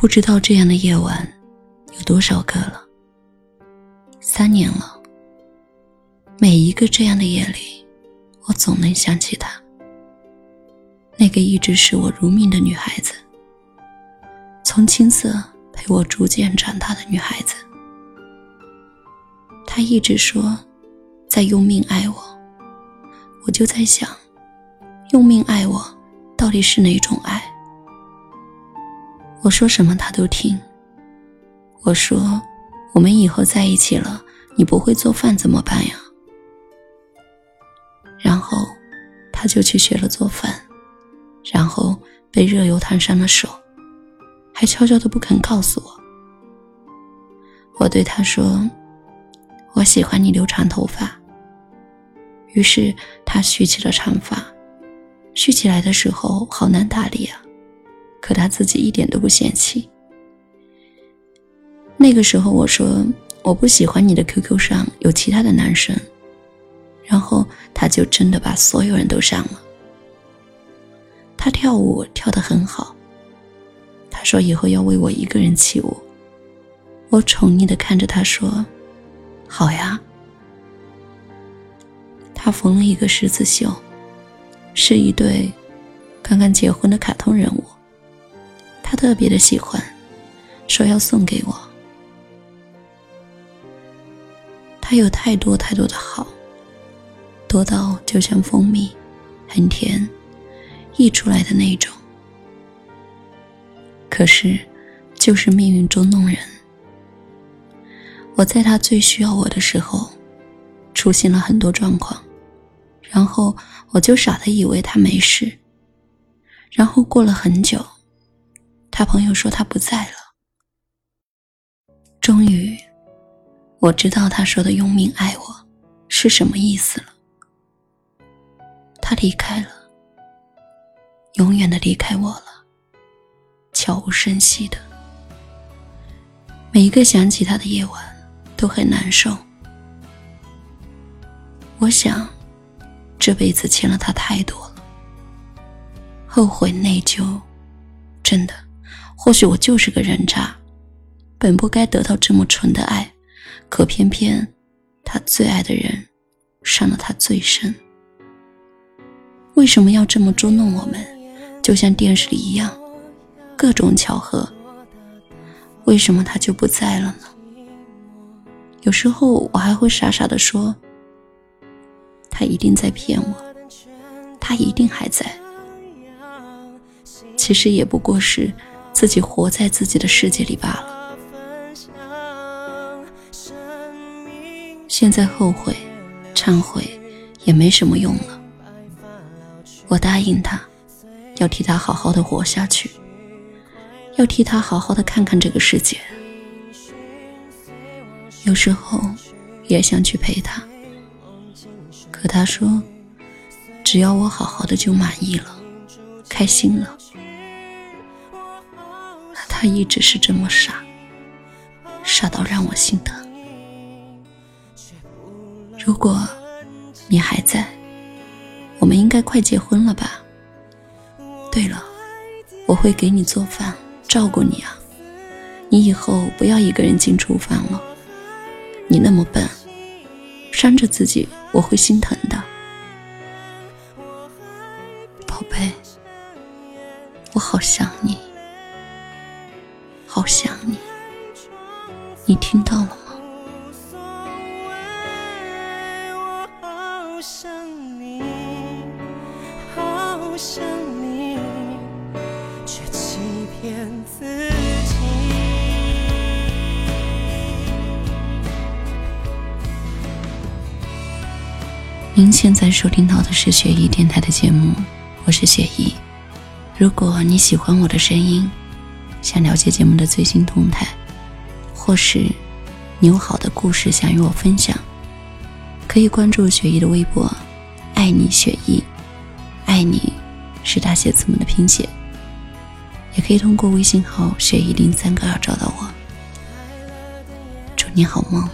不知道这样的夜晚有多少个了。三年了，每一个这样的夜里，我总能想起她。那个一直视我如命的女孩子，从青涩陪我逐渐长大的女孩子。她一直说在用命爱我，我就在想，用命爱我到底是哪种爱？我说什么他都听。我说我们以后在一起了，你不会做饭怎么办呀？然后他就去学了做饭。然后被热油烫伤了手，还悄悄的不肯告诉我。我对他说：“我喜欢你留长头发。”于是他蓄起了长发，蓄起来的时候好难打理啊，可他自己一点都不嫌弃。那个时候我说：“我不喜欢你的 QQ 上有其他的男生。”然后他就真的把所有人都删了。他跳舞跳得很好。他说以后要为我一个人起舞。我宠溺的看着他说：“好呀。”他缝了一个十字绣，是一对刚刚结婚的卡通人物。他特别的喜欢，说要送给我。他有太多太多的好，多到就像蜂蜜，很甜。溢出来的那种，可是，就是命运捉弄人。我在他最需要我的时候，出现了很多状况，然后我就傻的以为他没事。然后过了很久，他朋友说他不在了。终于，我知道他说的用命爱我是什么意思了。他离开了。永远的离开我了，悄无声息的。每一个想起他的夜晚，都很难受。我想，这辈子欠了他太多了，后悔内疚。真的，或许我就是个人渣，本不该得到这么纯的爱，可偏偏他最爱的人，伤了他最深。为什么要这么捉弄我们？就像电视里一样，各种巧合。为什么他就不在了呢？有时候我还会傻傻的说：“他一定在骗我，他一定还在。”其实也不过是自己活在自己的世界里罢了。现在后悔、忏悔也没什么用了。我答应他。要替他好好的活下去，要替他好好的看看这个世界。有时候也想去陪他，可他说，只要我好好的就满意了，开心了。他一直是这么傻，傻到让我心疼。如果你还在，我们应该快结婚了吧？对了，我会给你做饭，照顾你啊。你以后不要一个人进厨房了。你那么笨，伤着自己，我会心疼的。宝贝，我好想你，你听到了吗？您现在收听到的是雪姨电台的节目，我是雪姨。如果你喜欢我的声音，想了解节目的最新动态，或是你有好的故事想与我分享，可以关注雪姨的微博“爱你雪姨”，爱你是大写字母的拼写。也可以通过微信号“雪姨零三个二”找到我。祝你好梦。